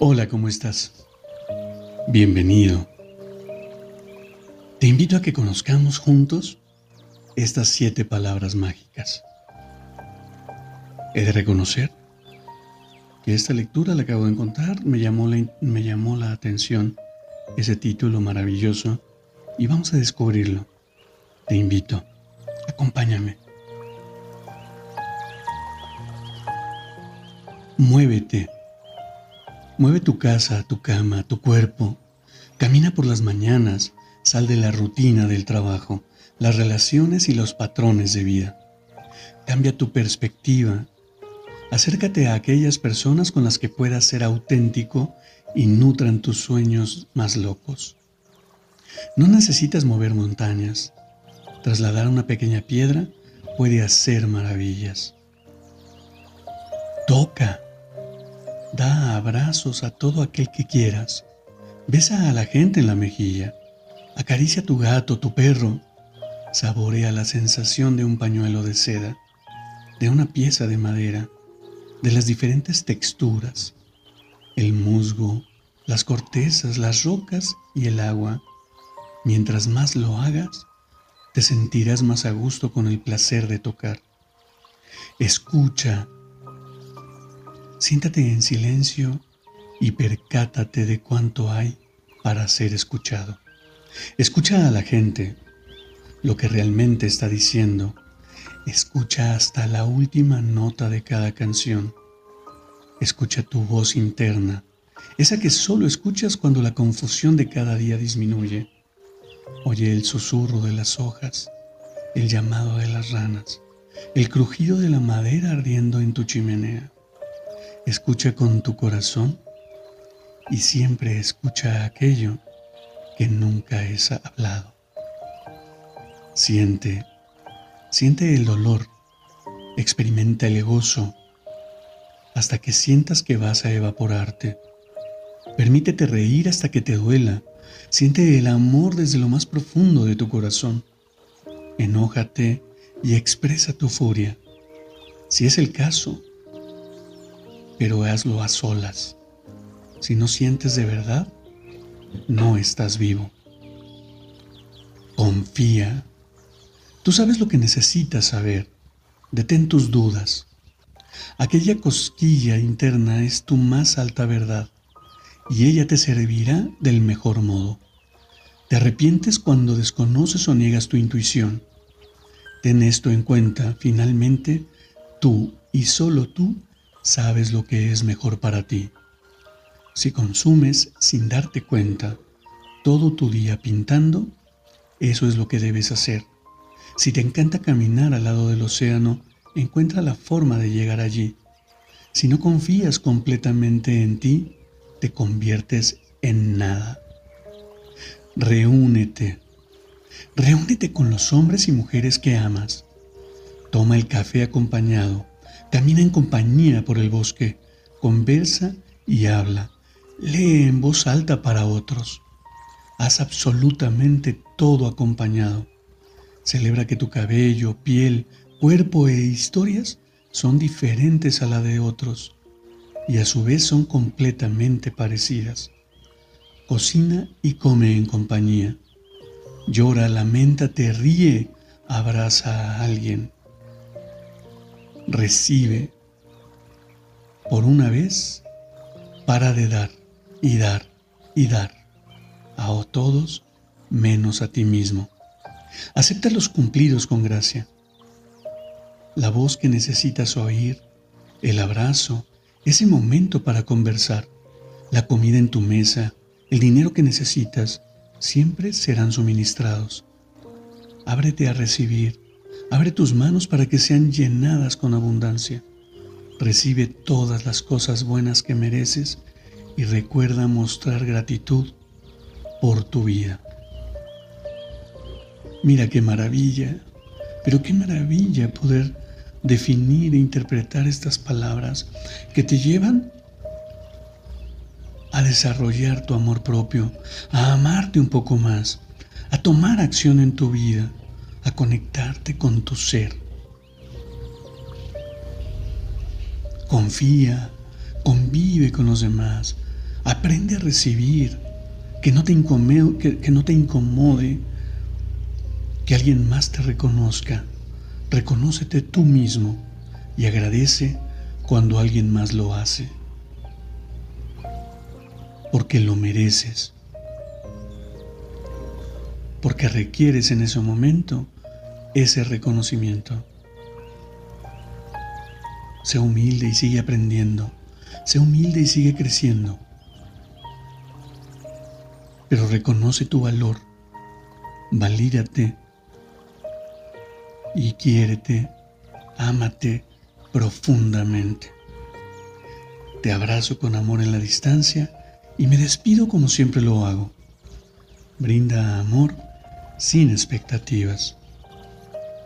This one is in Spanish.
Hola, ¿cómo estás? Bienvenido. Te invito a que conozcamos juntos estas siete palabras mágicas. He de reconocer que esta lectura la acabo de encontrar, me llamó la, me llamó la atención ese título maravilloso y vamos a descubrirlo. Te invito, acompáñame. Muévete Mueve tu casa, tu cama, tu cuerpo. Camina por las mañanas, sal de la rutina del trabajo, las relaciones y los patrones de vida. Cambia tu perspectiva. Acércate a aquellas personas con las que puedas ser auténtico y nutran tus sueños más locos. No necesitas mover montañas. Trasladar una pequeña piedra puede hacer maravillas. Toca Da abrazos a todo aquel que quieras. Besa a la gente en la mejilla. Acaricia a tu gato, tu perro. Saborea la sensación de un pañuelo de seda, de una pieza de madera, de las diferentes texturas, el musgo, las cortezas, las rocas y el agua. Mientras más lo hagas, te sentirás más a gusto con el placer de tocar. Escucha Siéntate en silencio y percátate de cuánto hay para ser escuchado. Escucha a la gente, lo que realmente está diciendo. Escucha hasta la última nota de cada canción. Escucha tu voz interna, esa que solo escuchas cuando la confusión de cada día disminuye. Oye el susurro de las hojas, el llamado de las ranas, el crujido de la madera ardiendo en tu chimenea. Escucha con tu corazón y siempre escucha aquello que nunca es hablado. Siente, siente el dolor, experimenta el gozo hasta que sientas que vas a evaporarte. Permítete reír hasta que te duela. Siente el amor desde lo más profundo de tu corazón. Enójate y expresa tu furia. Si es el caso, pero hazlo a solas. Si no sientes de verdad, no estás vivo. Confía. Tú sabes lo que necesitas saber. Detén tus dudas. Aquella cosquilla interna es tu más alta verdad y ella te servirá del mejor modo. Te arrepientes cuando desconoces o niegas tu intuición. Ten esto en cuenta, finalmente, tú y solo tú sabes lo que es mejor para ti. Si consumes sin darte cuenta todo tu día pintando, eso es lo que debes hacer. Si te encanta caminar al lado del océano, encuentra la forma de llegar allí. Si no confías completamente en ti, te conviertes en nada. Reúnete. Reúnete con los hombres y mujeres que amas. Toma el café acompañado Camina en compañía por el bosque, conversa y habla. Lee en voz alta para otros. Haz absolutamente todo acompañado. Celebra que tu cabello, piel, cuerpo e historias son diferentes a la de otros y a su vez son completamente parecidas. Cocina y come en compañía. Llora, lamenta, te ríe, abraza a alguien recibe. Por una vez, para de dar y dar y dar a todos menos a ti mismo. Acepta los cumplidos con gracia. La voz que necesitas oír, el abrazo, ese momento para conversar, la comida en tu mesa, el dinero que necesitas, siempre serán suministrados. Ábrete a recibir Abre tus manos para que sean llenadas con abundancia. Recibe todas las cosas buenas que mereces y recuerda mostrar gratitud por tu vida. Mira qué maravilla, pero qué maravilla poder definir e interpretar estas palabras que te llevan a desarrollar tu amor propio, a amarte un poco más, a tomar acción en tu vida, a conectarte con tu ser. Confía, convive con los demás, aprende a recibir, que no te que, que no te incomode que alguien más te reconozca. Reconócete tú mismo y agradece cuando alguien más lo hace. Porque lo mereces. Porque requieres en ese momento ese reconocimiento. Sé humilde y sigue aprendiendo. Sé humilde y sigue creciendo. Pero reconoce tu valor. Valídate y quiérete, ámate profundamente. Te abrazo con amor en la distancia y me despido como siempre lo hago. Brinda amor sin expectativas.